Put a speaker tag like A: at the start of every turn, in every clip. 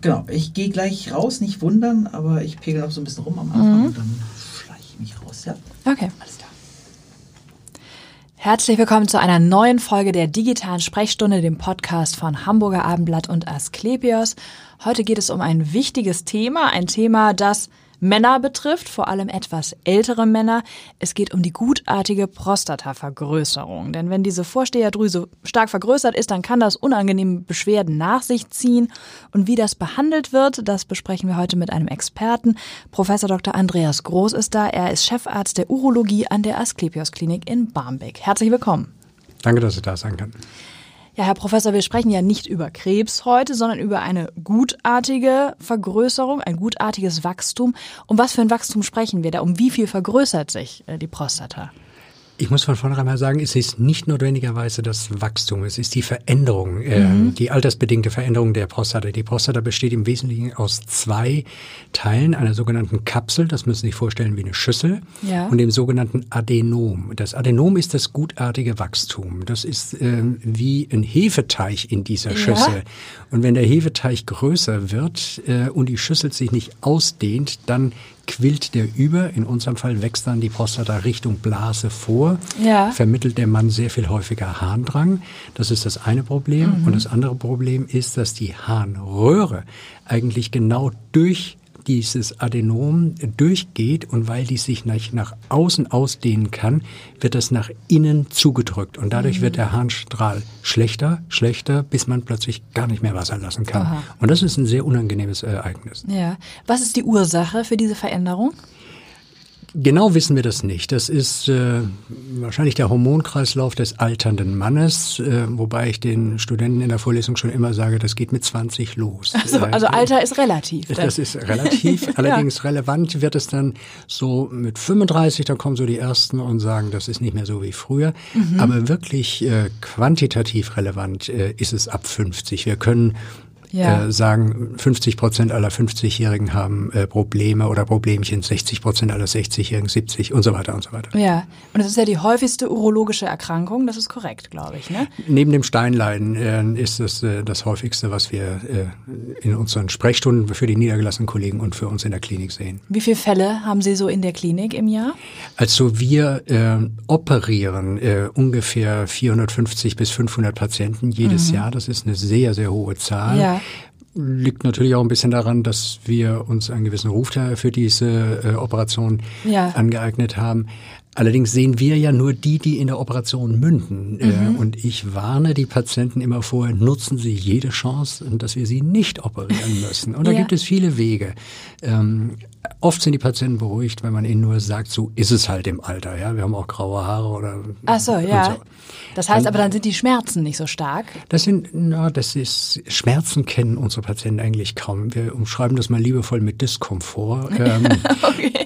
A: genau, ich gehe gleich raus, nicht wundern, aber ich pegel noch so ein bisschen rum am Anfang
B: Mhm.
A: und dann schleiche ich mich raus, ja?
B: Okay.
A: Alles klar.
B: Herzlich willkommen zu einer neuen Folge der digitalen Sprechstunde, dem Podcast von Hamburger Abendblatt und Asklepios. Heute geht es um ein wichtiges Thema, ein Thema, das Männer betrifft, vor allem etwas ältere Männer. Es geht um die gutartige Prostatavergrößerung. Denn wenn diese Vorsteherdrüse stark vergrößert ist, dann kann das unangenehme Beschwerden nach sich ziehen. Und wie das behandelt wird, das besprechen wir heute mit einem Experten. Professor Dr. Andreas Groß ist da. Er ist Chefarzt der Urologie an der Asklepios Klinik in Barmbek. Herzlich willkommen.
C: Danke, dass ich da sein kann.
B: Ja, Herr Professor, wir sprechen ja nicht über Krebs heute, sondern über eine gutartige Vergrößerung, ein gutartiges Wachstum. Um was für ein Wachstum sprechen wir da? Um wie viel vergrößert sich äh, die Prostata?
C: Ich muss von vornherein mal sagen, es ist nicht notwendigerweise das Wachstum, es ist die Veränderung, äh, die altersbedingte Veränderung der Prostata. Die Prostata besteht im Wesentlichen aus zwei Teilen, einer sogenannten Kapsel, das müssen Sie sich vorstellen wie eine Schüssel,
B: Ja.
C: und dem sogenannten Adenom. Das Adenom ist das gutartige Wachstum. Das ist ähm, wie ein Hefeteig in dieser
B: Ja.
C: Schüssel. Und wenn der Hefeteig größer wird äh, und die Schüssel sich nicht ausdehnt, dann quillt der über. In unserem Fall wächst dann die Prostata Richtung Blase vor.
B: Ja.
C: Vermittelt der Mann sehr viel häufiger Harndrang. Das ist das eine Problem. Und das andere Problem ist, dass die Harnröhre eigentlich genau durch dieses Adenom durchgeht und weil die sich nach, nach außen ausdehnen kann, wird das nach innen zugedrückt und dadurch wird der Harnstrahl schlechter, schlechter, bis man plötzlich gar nicht mehr Wasser lassen kann.
B: Aha.
C: Und das ist ein sehr unangenehmes Ereignis.
B: Ja. Was ist die Ursache für diese Veränderung?
C: Genau wissen wir das nicht. Das ist äh, wahrscheinlich der Hormonkreislauf des alternden Mannes, äh, wobei ich den Studenten in der Vorlesung schon immer sage, das geht mit 20 los.
B: Also, also Alter ist relativ.
C: Das ist relativ. Allerdings relevant wird es dann so mit 35, da kommen so die Ersten und sagen, das ist nicht mehr so wie früher.
B: Mhm.
C: Aber wirklich äh, quantitativ relevant äh, ist es ab 50. Wir können
B: Ja.
C: äh, sagen, 50 Prozent aller 50-Jährigen haben äh, Probleme oder Problemchen, 60 Prozent aller 60-Jährigen, 70 und so weiter und so weiter.
B: ja. Und es ist ja die häufigste urologische Erkrankung. Das ist korrekt, glaube ich, ne?
C: Neben dem Steinleiden äh, ist es äh, das häufigste, was wir äh, in unseren Sprechstunden für die niedergelassenen Kollegen und für uns in der Klinik sehen.
B: Wie viele Fälle haben Sie so in der Klinik im Jahr?
C: Also wir äh, operieren äh, ungefähr 450 bis 500 Patienten jedes Jahr. Das ist eine sehr, sehr hohe Zahl.
B: Mhm. Ja.
C: Liegt natürlich auch ein bisschen daran, dass wir uns einen gewissen Ruf für diese äh, Operation
B: Ja.
C: angeeignet haben. Allerdings sehen wir ja nur die, die in der Operation münden.
B: Mhm.
C: Äh, und ich warne die Patienten immer vorher, nutzen Sie jede Chance, dass wir sie nicht operieren müssen. Und da
B: Ja.
C: gibt es viele Wege. Ähm, oft sind die Patienten beruhigt, wenn man ihnen nur sagt, so ist es halt im Alter. Ja, wir haben auch graue Haare oder.
B: Ach so, ja.
C: so.
B: Das heißt aber, dann sind die Schmerzen nicht so stark.
C: Das sind, na, das ist, Schmerzen kennen unsere Patienten eigentlich kaum. Wir umschreiben das mal liebevoll mit Diskomfort. Ähm,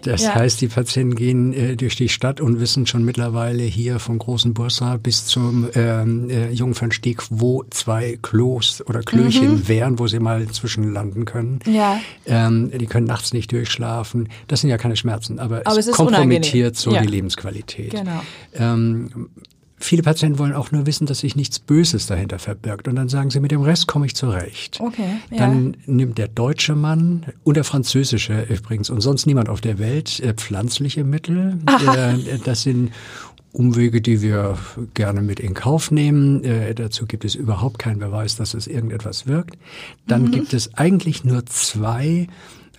C: das
B: ja.
C: heißt, die Patienten gehen äh, durch die Stadt und wissen schon mittlerweile hier vom großen Bursa bis zum ähm, äh, Jungfernstieg, wo zwei Klos oder Klöchen wären, wo sie mal zwischenlanden können.
B: Mhm. Ja.
C: Ähm, die können nachts nicht durchschlafen. Das sind ja keine Schmerzen, aber,
B: Aber es
C: es kompromittiert so
B: Ja.
C: die Lebensqualität.
B: Genau.
C: Ähm, viele Patienten wollen auch nur wissen, dass sich nichts Böses dahinter verbirgt. Und dann sagen sie, mit dem Rest komme ich zurecht.
B: Okay, ja.
C: Dann nimmt der deutsche Mann und der französische übrigens und sonst niemand auf der Welt äh, pflanzliche Mittel. Äh, das sind Umwege, die wir gerne mit in Kauf nehmen. Äh, dazu gibt es überhaupt keinen Beweis, dass es irgendetwas wirkt. Dann gibt es eigentlich nur zwei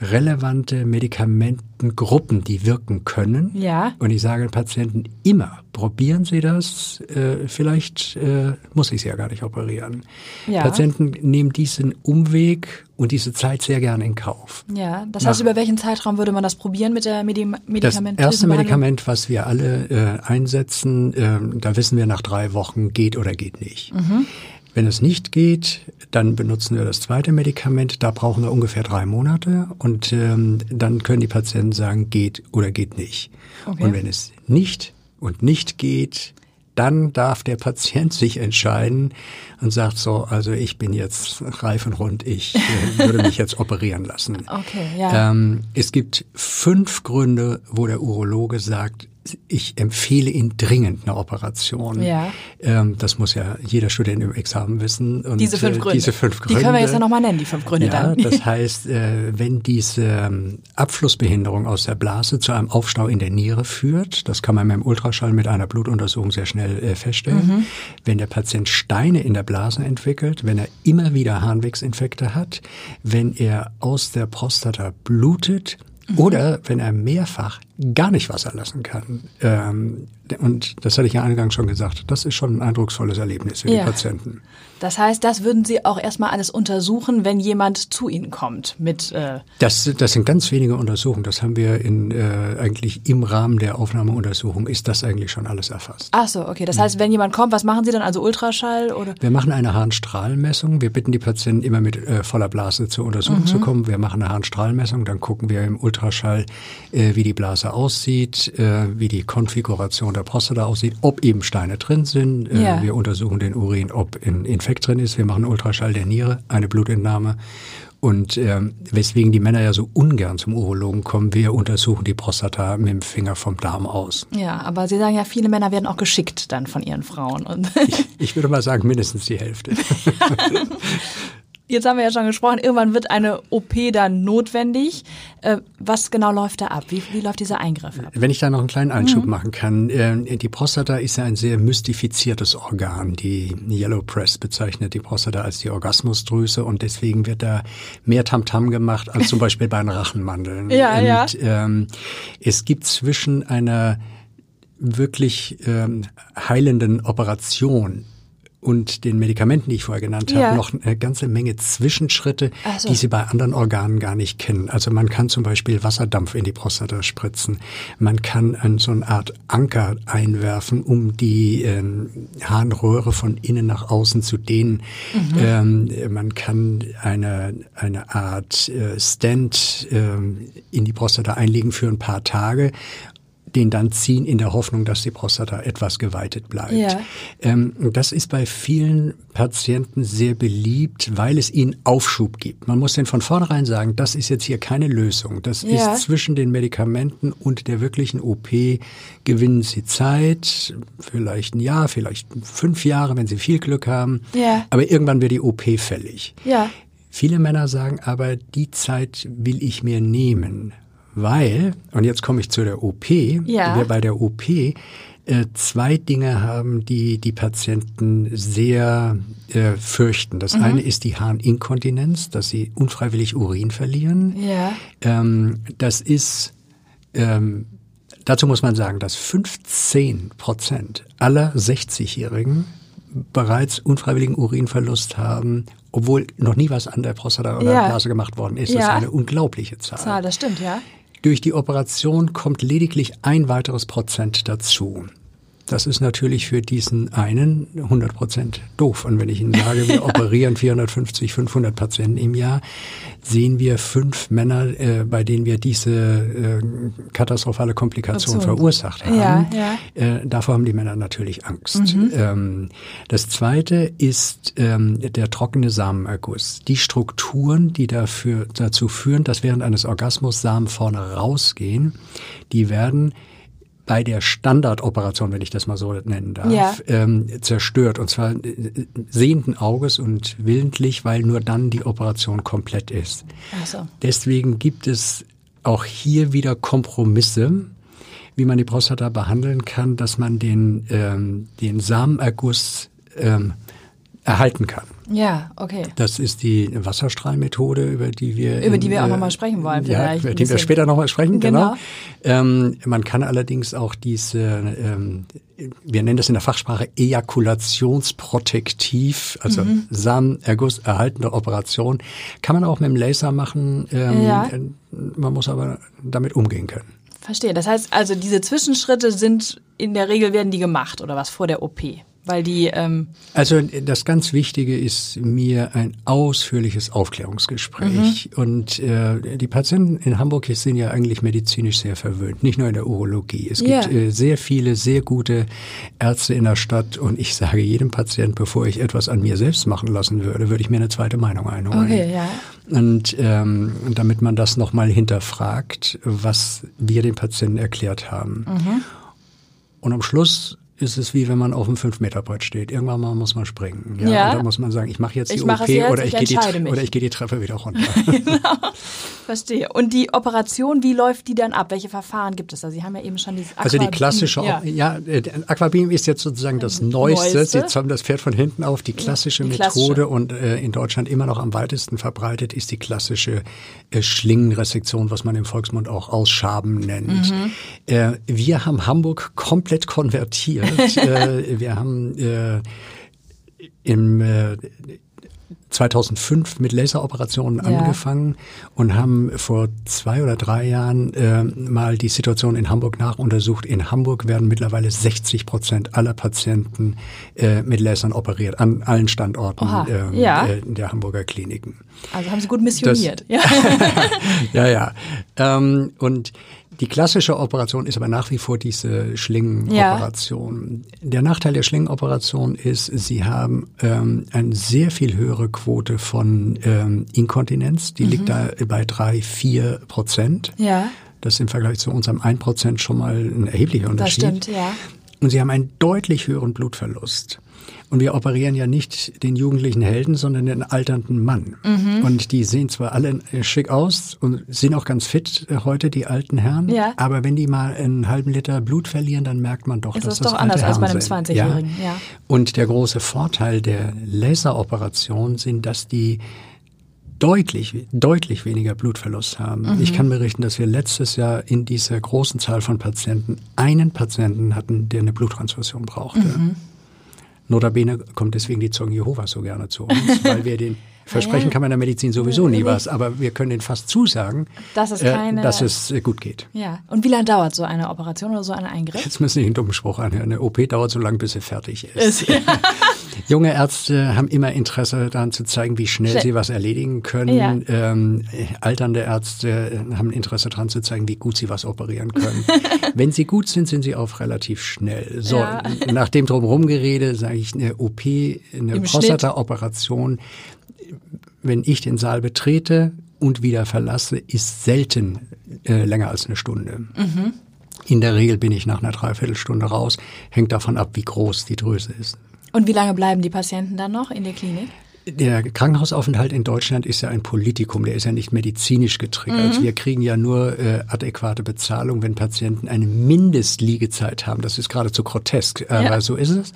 C: relevante Medikamentengruppen, die wirken können.
B: Ja.
C: Und ich sage den Patienten immer, probieren Sie das, äh, vielleicht äh, muss ich Sie ja gar nicht operieren.
B: Ja.
C: Patienten nehmen diesen Umweg und diese Zeit sehr gerne in Kauf.
B: Ja, das heißt,
C: Nach-
B: über welchen Zeitraum würde man das probieren mit der Medi
C: Das
B: medikamentösen
C: erste? Medikament, was wir alle äh, einsetzen, ähm, da wissen wir nach drei Wochen, geht oder geht nicht.
B: Mhm.
C: Wenn es nicht geht, dann benutzen wir das zweite Medikament. Da brauchen wir ungefähr drei Monate und ähm, dann können die Patienten sagen, geht oder geht nicht.
B: Okay.
C: Und wenn es nicht und nicht geht, dann darf der Patient sich entscheiden und sagt so, also ich bin jetzt reif und rund, ich äh, würde mich jetzt operieren lassen.
B: Okay, ja.
C: Ähm, es gibt fünf Gründe, wo der Urologe sagt, ich empfehle Ihnen dringend eine Operation.
B: Ja.
C: Ähm, das muss ja jeder Student im Examen wissen. Und,
B: Diese fünf
C: äh,
B: Gründe.
C: Diese fünf Gründe.
B: Die können wir jetzt ja nochmal nennen, die fünf Gründe
C: ja,
B: dann.
C: Das heißt, äh, wenn diese ähm, Abflussbehinderung aus der Blase zu einem Aufstau in der Niere führt, das kann man mit dem Ultraschall mit einer Blutuntersuchung sehr schnell äh, feststellen.
B: Mhm.
C: Wenn der Patient Steine in der Blase entwickelt, wenn er immer wieder Harnwegsinfekte hat, wenn er aus der Prostata blutet,
B: Mhm.
C: oder wenn er mehrfach gar nicht Wasser lassen kann. Ähm, und das hatte ich ja eingangs schon gesagt, das ist schon ein eindrucksvolles Erlebnis für
B: Ja.
C: die Patienten.
B: Das heißt, das würden Sie auch erstmal alles untersuchen, wenn jemand zu Ihnen kommt mit äh,
C: Das, das sind ganz wenige Untersuchungen. Das haben wir in, äh, eigentlich im Rahmen der Aufnahmeuntersuchung ist das eigentlich schon alles erfasst.
B: Ach so, okay. Das heißt, wenn jemand kommt, was machen Sie dann? Also Ultraschall oder?
C: Wir machen eine Harnstrahlmessung. Wir bitten die Patienten immer mit äh, voller Blase zur Untersuchung zu kommen. Wir machen eine Harnstrahlmessung, dann gucken wir im Ultraschall, äh, wie die Blase aussieht, äh, wie die Konfiguration der Prostata aussieht, ob eben Steine drin sind. Äh,
B: Ja.
C: Wir untersuchen den Urin, ob ein Infekt drin ist. Wir machen Ultraschall der Niere, eine Blutentnahme. Und ähm, weswegen die Männer ja so ungern zum Urologen kommen, wir untersuchen die Prostata mit dem Finger vom Darm aus.
B: Ja, aber Sie sagen ja, viele Männer werden auch geschickt dann von ihren Frauen. Und
C: Ich würde mal sagen, mindestens die Hälfte.
B: jetzt haben wir ja schon gesprochen, irgendwann wird eine OP dann notwendig. Äh, was genau läuft da ab? Wie, wie läuft dieser Eingriff ab?
C: Wenn ich da noch einen kleinen Einschub machen kann. Äh, die Prostata ist ja ein sehr mystifiziertes Organ. Die Yellow Press bezeichnet die Prostata als die Orgasmusdrüse und deswegen wird da mehr Tamtam gemacht als zum Beispiel bei den Rachenmandeln.
B: Ja,
C: und,
B: ja.
C: Ähm, es gibt zwischen einer wirklich ähm, heilenden Operation und den Medikamenten, die ich vorher genannt habe,
B: Ja.
C: noch eine ganze Menge Zwischenschritte,
B: so.
C: die Sie bei anderen Organen gar nicht kennen. Also man kann zum Beispiel Wasserdampf in die Prostata spritzen. Man kann an so eine Art Anker einwerfen, um die ähm, Harnröhre von innen nach außen zu dehnen. Ähm, man kann eine, eine Art äh, Stent ähm, in die Prostata einlegen für ein paar Tage den dann ziehen in der Hoffnung, dass die Prostata etwas geweitet bleibt.
B: Ja.
C: Ähm, das ist bei vielen Patienten sehr beliebt, weil es ihnen Aufschub gibt. Man muss denn von vornherein sagen, das ist jetzt hier keine Lösung. Das
B: Ja.
C: ist zwischen den Medikamenten und der wirklichen OP gewinnen Sie Zeit, vielleicht ein Jahr, vielleicht fünf Jahre, wenn Sie viel Glück haben.
B: Ja.
C: Aber irgendwann wird die OP fällig.
B: Ja.
C: Viele Männer sagen aber, die Zeit will ich mir nehmen, weil, und jetzt komme ich zu der OP,
B: Ja.
C: wir bei der OP äh, zwei Dinge haben, die die Patienten sehr äh, fürchten.
B: Mhm.
C: Das eine ist die Harninkontinenz, dass sie unfreiwillig Urin verlieren.
B: Ja.
C: Ähm, das ist, ähm, dazu muss man sagen, dass 15 Prozent aller 60-Jährigen bereits unfreiwilligen Urinverlust haben, obwohl noch nie was an der Prostata oder
B: Ja.
C: Blase gemacht worden ist. Das
B: Ja.
C: ist eine unglaubliche Zahl.
B: Zahl, das stimmt, ja.
C: Durch die Operation kommt lediglich ein weiteres Prozent dazu. Das ist natürlich für diesen einen 100 Prozent doof. Und wenn ich Ihnen sage, wir operieren 450, 500 Patienten im Jahr, sehen wir fünf Männer, äh, bei denen wir diese äh, katastrophale Komplikation verursacht haben.
B: Ja, ja.
C: Äh, davor haben die Männer natürlich Angst. Ähm, das zweite ist ähm, der trockene Samenerguss. Die Strukturen, die dafür, dazu führen, dass während eines Orgasmus Samen vorne rausgehen, die werden bei der Standardoperation, wenn ich das mal so nennen darf,
B: Ja.
C: ähm, zerstört. Und zwar äh, sehenden Auges und willentlich, weil nur dann die Operation komplett ist.
B: So.
C: Deswegen gibt es auch hier wieder Kompromisse, wie man die Prostata behandeln kann, dass man den, ähm, den Samenerguss ähm, erhalten kann.
B: Ja, okay.
C: Das ist die Wasserstrahlmethode, über die wir
B: Über die
C: in,
B: wir auch
C: äh,
B: noch mal sprechen wollen
C: Ja,
B: vielleicht
C: über
B: ein
C: die wir später nochmal sprechen, genau.
B: Genau.
C: Ähm, man kann allerdings auch diese, ähm, wir nennen das in der Fachsprache Ejakulationsprotektiv, also
B: Mhm.
C: Samenerguss erhaltende Operation, kann man auch mit dem Laser machen. Ähm,
B: Ja.
C: äh, Man muss aber damit umgehen können.
B: Verstehe. Das heißt also, diese Zwischenschritte sind in der Regel werden die gemacht oder was vor der OP, weil die ähm,
C: Also das ganz Wichtige ist mir ein ausführliches Aufklärungsgespräch. Und äh, die Patienten in Hamburg sind ja eigentlich medizinisch sehr verwöhnt, nicht nur in der Urologie. Es
B: Ja.
C: gibt äh, sehr viele, sehr gute Ärzte in der Stadt. Und ich sage jedem Patient, bevor ich etwas an mir selbst machen lassen würde, würde ich mir eine zweite Meinung einholen.
B: Okay, ja.
C: Und ähm, damit man das nochmal hinterfragt, was wir den Patienten erklärt haben. Und am Schluss ist es wie wenn man auf einem 5-Meter-Brett steht. Irgendwann mal muss man springen. Ja?
B: Ja.
C: Und dann muss man sagen, ich mache jetzt die
B: Ich
C: OP
B: jetzt,
C: oder,
B: ich
C: ich gehe die, oder ich gehe die Treppe wieder runter.
B: Verstehe. Und die Operation, wie läuft die dann ab? Welche Verfahren gibt es da? Sie haben ja eben schon dieses
C: Also die klassische,
B: ja.
C: ja, äh, Aquabeam ist jetzt sozusagen das Neueste.
B: Neueste.
C: Sie haben das Pferd von hinten auf. Die klassische
B: die
C: Methode
B: klassische.
C: und äh, in Deutschland immer noch am weitesten verbreitet ist die klassische äh, Schlingenresektion, was man im Volksmund auch Ausschaben nennt.
B: Mhm.
C: Äh, wir haben Hamburg komplett konvertiert. Äh, wir haben äh, im äh, 2005 mit Laseroperationen
B: Ja.
C: angefangen und haben vor zwei oder drei Jahren äh, mal die Situation in Hamburg nachuntersucht. In Hamburg werden mittlerweile 60 Prozent aller Patienten äh, mit Lasern operiert, an allen Standorten ähm,
B: ja.
C: äh, der Hamburger Kliniken.
B: Also haben Sie gut missioniert. ja.
C: Ja, ja. Ähm, und die klassische Operation ist aber nach wie vor diese Schlingenoperation. Der Nachteil der Schlingenoperation ist, sie haben ähm, eine sehr viel höhere Quote von ähm, Inkontinenz. Die liegt da bei drei, vier Prozent.
B: ja,
C: Das ist im Vergleich zu unserem 1 Prozent schon mal ein erheblicher
B: das
C: Unterschied.
B: stimmt, ja.
C: Und sie haben einen deutlich höheren Blutverlust. Und wir operieren ja nicht den jugendlichen Helden, sondern den alternden Mann.
B: Mhm.
C: Und die sehen zwar alle äh, schick aus und sind auch ganz fit äh, heute, die alten Herren.
B: Ja.
C: Aber wenn die mal einen halben Liter Blut verlieren, dann merkt man doch,
B: Ist
C: dass
B: das
C: das
B: doch
C: alte
B: anders als bei
C: Herren
B: einem
C: sind.
B: 20-Jährigen, ja.
C: Und der große Vorteil der Laseroperation sind, dass die deutlich, deutlich weniger Blutverlust haben.
B: Mhm.
C: Ich kann berichten, dass wir letztes Jahr in dieser großen Zahl von Patienten einen Patienten hatten, der eine Bluttransfusion brauchte.
B: Mhm.
C: Notabene kommt deswegen die Zeugen Jehovas so gerne zu uns, weil wir den Versprechen kann man in der Medizin sowieso nie was, aber wir können den fast zusagen,
B: Dass es
C: äh,
B: keine-
C: dass es äh, gut geht.
B: Ja. Und wie lange dauert so eine Operation oder so ein Eingriff?
C: Jetzt müssen Sie einen dummen Spruch anhören. Eine OP dauert so lange, bis sie fertig ist.
B: Ist-
C: Junge Ärzte haben immer Interesse daran zu zeigen, wie schnell
B: Schnell.
C: sie was erledigen können.
B: Ja.
C: Ähm, alternde Ärzte haben Interesse daran zu zeigen, wie gut sie was operieren können. Wenn sie gut sind, sind sie auch relativ schnell. So,
B: Ja.
C: nach dem Drumherumgerede sage ich, eine OP, eine Prostata-Operation, wenn ich den Saal betrete und wieder verlasse, ist selten äh, länger als eine Stunde.
B: Mhm.
C: In der Regel bin ich nach einer Dreiviertelstunde raus. Hängt davon ab, wie groß die Drüse ist.
B: Und wie lange bleiben die Patienten dann noch in der Klinik?
C: Der Krankenhausaufenthalt in Deutschland ist ja ein Politikum, der ist ja nicht medizinisch getriggert. Wir kriegen ja nur äh, adäquate Bezahlung, wenn Patienten eine Mindestliegezeit haben. Das ist geradezu grotesk, aber
B: Ja.
C: so ist es.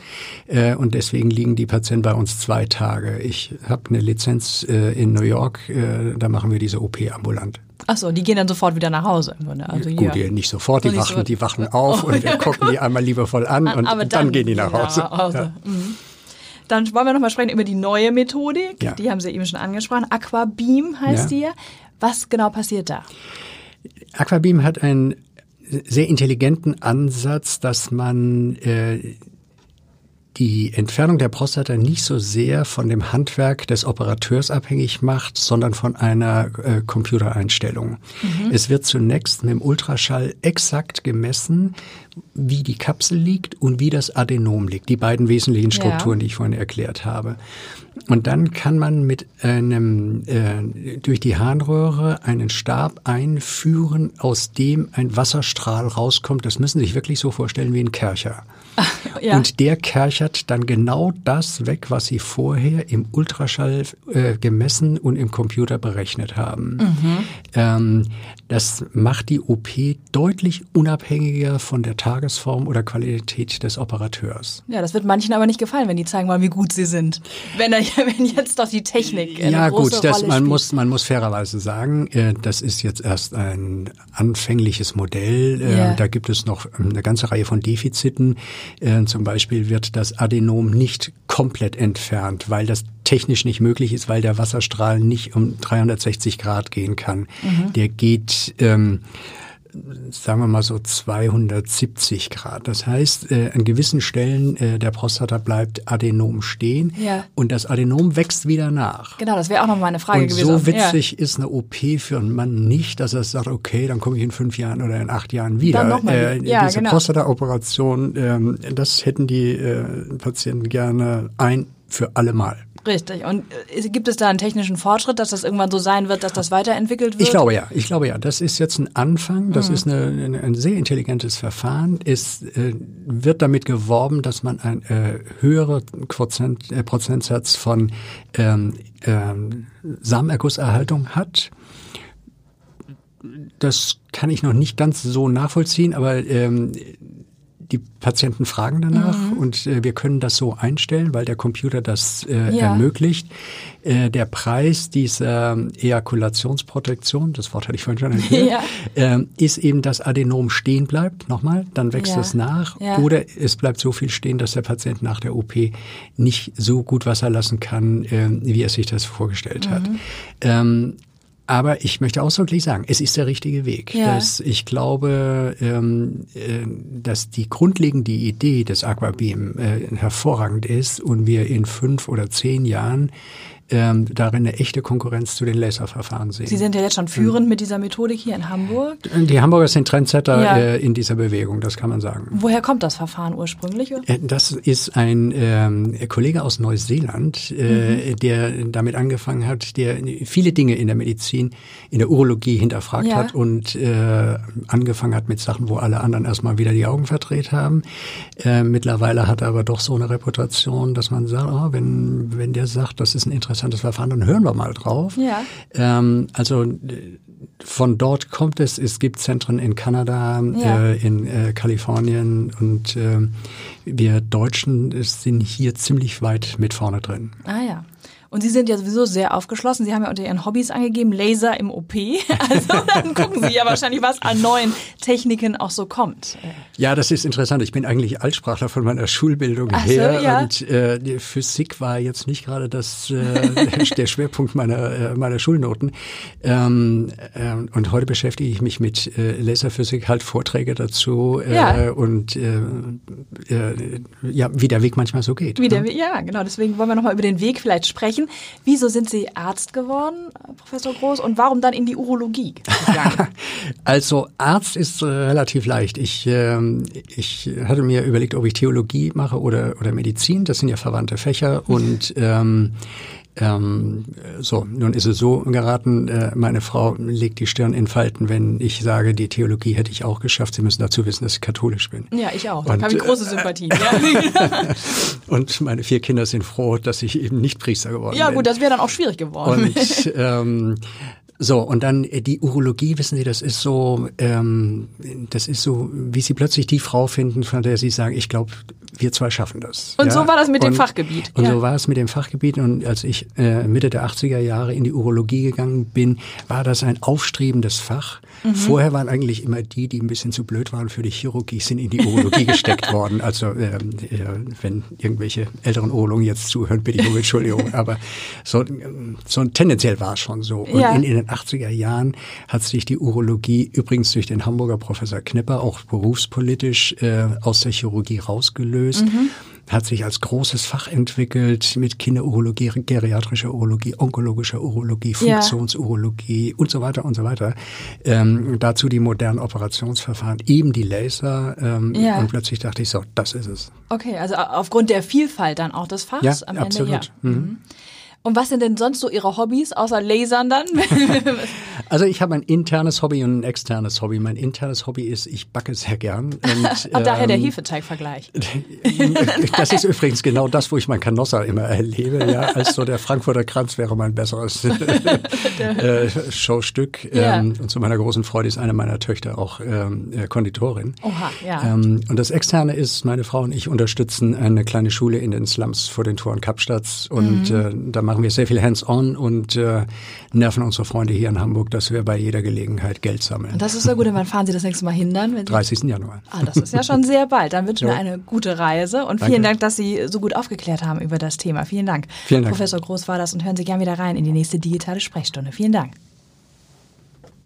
C: Äh, und deswegen liegen die Patienten bei uns zwei Tage. Ich habe eine Lizenz äh, in New York, äh, da machen wir diese OP ambulant.
B: Ach so, die gehen dann sofort wieder nach Hause im Grunde. Also
C: Gut,
B: hier.
C: die nicht sofort, die
B: nicht
C: wachen,
B: so-
C: die wachen auf
B: Oh,
C: und wir
B: ja,
C: gucken die einmal liebevoll an und
B: Aber
C: dann, gehen die nach Hause. Ja.
B: Mhm. Dann wollen wir noch mal sprechen über die neue Methodik.
C: Ja.
B: Die haben Sie eben schon angesprochen. Aquabeam heißt die ja. Was genau passiert da?
C: Aquabeam hat einen sehr intelligenten Ansatz, dass man äh, die Entfernung der Prostata nicht so sehr von dem Handwerk des Operateurs abhängig macht, sondern von einer äh, Computereinstellung. Es wird zunächst mit dem Ultraschall exakt gemessen, wie die Kapsel liegt und wie das Adenom liegt. Die beiden wesentlichen
B: Ja.
C: Strukturen, die ich vorhin erklärt habe. Und dann kann man mit einem äh, durch die Harnröhre einen Stab einführen, aus dem ein Wasserstrahl rauskommt. Das müssen Sie sich wirklich so vorstellen wie ein Kercher.
B: Ja.
C: Und der kerchert dann genau das weg, was Sie vorher im Ultraschall äh, gemessen und im Computer berechnet haben. Ähm, das macht die OP deutlich unabhängiger von der Tagesform oder Qualität des Operateurs.
B: ja, das wird manchen aber nicht gefallen, wenn die zeigen wollen, wie gut sie sind. Wenn, da, wenn jetzt doch die Technik eine
C: Ja
B: große
C: gut, das,
B: Rolle
C: man,
B: spielt.
C: muss, man muss fairerweise sagen, äh, das ist jetzt erst ein anfängliches Modell. Äh,
B: Ja.
C: Da gibt es noch eine ganze Reihe von Defiziten. Äh, zum Beispiel wird das Adenom nicht komplett entfernt, weil das technisch nicht möglich ist, weil der Wasserstrahl nicht um 360 Grad gehen kann.
B: Mhm.
C: Der geht... Ähm, sagen wir mal so 270 Grad. Das heißt, äh, an gewissen Stellen äh, der Prostata bleibt Adenom stehen
B: Ja.
C: und das Adenom wächst wieder nach.
B: Genau, das wäre auch noch mal eine Frage
C: Und
B: gewesen.
C: so witzig ist eine OP für einen Mann nicht, dass er sagt, okay, dann komme ich in fünf Jahren oder in acht Jahren wieder.
B: Dann noch mal
C: äh.
B: Ja,
C: diese
B: genau.
C: Prostata-Operation, ähm, das hätten die äh, Patienten gerne ein für alle Mal.
B: Richtig. Und äh, gibt es da einen technischen Fortschritt, dass das irgendwann so sein wird, dass das weiterentwickelt wird?
C: Ich glaube ja. Ich glaube ja. Das ist jetzt ein Anfang. Das mhm. ist eine, ein sehr intelligentes Verfahren. Es äh, wird damit geworben, dass man ein äh, höherer Prozent, äh, Prozentsatz von ähm, ähm, Samenergusserhaltung hat. Das kann ich noch nicht ganz so nachvollziehen, aber ähm, die Patienten fragen danach mhm. und äh, wir können das so einstellen, weil der Computer das äh, ja. ermöglicht. Äh, der Preis dieser Ejakulationsprotektion, das Wort hatte ich vorhin schon erklärt, ja. äh, ist eben, dass Adenom stehen bleibt, nochmal, dann wächst ja. es nach oder es bleibt so viel stehen, dass der Patient nach der OP nicht so gut Wasser lassen kann, äh, wie er sich das vorgestellt mhm. hat. Ähm, aber ich möchte ausdrücklich sagen, es ist der richtige Weg. Ja. Dass ich glaube, ähm, äh, dass die grundlegende Idee des Aquabeam äh, hervorragend ist und wir in fünf oder zehn Jahren ähm, darin eine echte Konkurrenz zu den Laserverfahren sehen.
B: Sie sind ja jetzt schon führend mhm. mit dieser Methodik hier in Hamburg.
C: Die Hamburger sind Trendsetter ja. äh, in dieser Bewegung, das kann man sagen.
B: Woher kommt das Verfahren ursprünglich?
C: Äh, das ist ein ähm, Kollege aus Neuseeland, äh, mhm. der damit angefangen hat, der viele Dinge in der Medizin, in der Urologie hinterfragt ja. hat und äh, angefangen hat mit Sachen, wo alle anderen erstmal wieder die Augen verdreht haben. Äh, mittlerweile hat er aber doch so eine Reputation, dass man sagt, oh, wenn, wenn der sagt, das ist ein interessantes interessantes Verfahren, dann hören wir mal drauf. Ja. Ähm, also von dort kommt es. Es gibt Zentren in Kanada, ja. äh, in äh, Kalifornien und äh, wir Deutschen sind hier ziemlich weit mit vorne drin.
B: Ah ja. Und Sie sind ja sowieso sehr aufgeschlossen. Sie haben ja unter Ihren Hobbys angegeben, Laser im OP. Also dann gucken Sie ja wahrscheinlich, was an neuen Techniken auch so kommt.
C: Ja, das ist interessant. Ich bin eigentlich Altsprachler von meiner Schulbildung Ach her. So, ja. Und äh, Physik war jetzt nicht gerade das, äh, der Schwerpunkt meiner, äh, meiner Schulnoten. Ähm, äh, und heute beschäftige ich mich mit äh, Laserphysik, halt Vorträge dazu äh, ja. und äh, äh, ja, wie der Weg manchmal so geht.
B: Wie der, ne? Ja, genau. Deswegen wollen wir nochmal über den Weg vielleicht sprechen sprechen. Wieso sind Sie Arzt geworden, Professor Groß, und warum dann in die Urologie
C: also Arzt ist äh, relativ leicht. Ich, äh, ich hatte mir überlegt, ob ich Theologie mache oder, oder Medizin. Das sind ja verwandte Fächer und ähm, ähm, so, nun ist es so geraten, äh, meine Frau legt die Stirn in Falten, wenn ich sage, die Theologie hätte ich auch geschafft. Sie müssen dazu wissen, dass ich katholisch bin.
B: Ja, ich auch. Da habe ich große Sympathie. ja.
C: und meine vier Kinder sind froh, dass ich eben nicht Priester geworden bin.
B: Ja gut, das wäre dann auch schwierig geworden.
C: Und ähm, so, und dann äh, die Urologie, wissen Sie, das ist so, ähm, das ist so, wie Sie plötzlich die Frau finden, von der Sie sagen, ich glaube, wir zwei schaffen das.
B: Und ja? so war das mit und, dem Fachgebiet.
C: Und ja. so war es mit dem Fachgebiet. Und als ich äh, Mitte der 80er Jahre in die Urologie gegangen bin, war das ein aufstrebendes Fach. Mhm. Vorher waren eigentlich immer die, die ein bisschen zu blöd waren für die Chirurgie, sind in die Urologie gesteckt worden. Also äh, wenn irgendwelche älteren Urologen jetzt zuhören, bitte ich um Entschuldigung. Aber so, so tendenziell war es schon so. Und ja. in, in, den 80er Jahren hat sich die Urologie übrigens durch den Hamburger Professor Knipper auch berufspolitisch äh, aus der Chirurgie rausgelöst. Mhm hat sich als großes Fach entwickelt mit Kinderurologie, geriatrischer Urologie, onkologischer Urologie, Funktionsurologie ja. und so weiter und so weiter. Ähm, dazu die modernen Operationsverfahren, eben die Laser. Ähm, ja. Und plötzlich dachte ich so, das ist es.
B: Okay, also aufgrund der Vielfalt dann auch des Fachs
C: ja, am absolut. Ende. Ja. Mhm.
B: mhm. Und was sind denn sonst so Ihre Hobbys, außer Lasern dann?
C: also ich habe ein internes Hobby und ein externes Hobby. Mein internes Hobby ist, ich backe sehr gern. Und,
B: ähm, daher der ähm, Hefeteig-Vergleich.
C: das ist übrigens genau das, wo ich mein Canossa immer erlebe. Ja, als so der Frankfurter Kranz wäre mein besseres äh, Showstück. Ja. Ähm, und zu meiner großen Freude ist eine meiner Töchter auch ähm, äh, Konditorin.
B: Oha, ja.
C: Ähm, und das externe ist, meine Frau und ich unterstützen eine kleine Schule in den Slums vor den Toren Kapstadts und mhm. äh, da machen wir sehr viel hands-on und äh, nerven unsere Freunde hier in Hamburg, dass wir bei jeder Gelegenheit Geld sammeln.
B: Und das ist so gut, wann fahren Sie das nächste Mal hindern?
C: Wenn 30. Januar.
B: Ah, das ist ja schon sehr bald. Dann wünschen ja. wir eine gute Reise und vielen Dank, dass Sie so gut aufgeklärt haben über das Thema. Vielen Dank.
C: Vielen Dank.
B: Professor Groß war das und hören Sie gerne wieder rein in die nächste digitale Sprechstunde. Vielen Dank.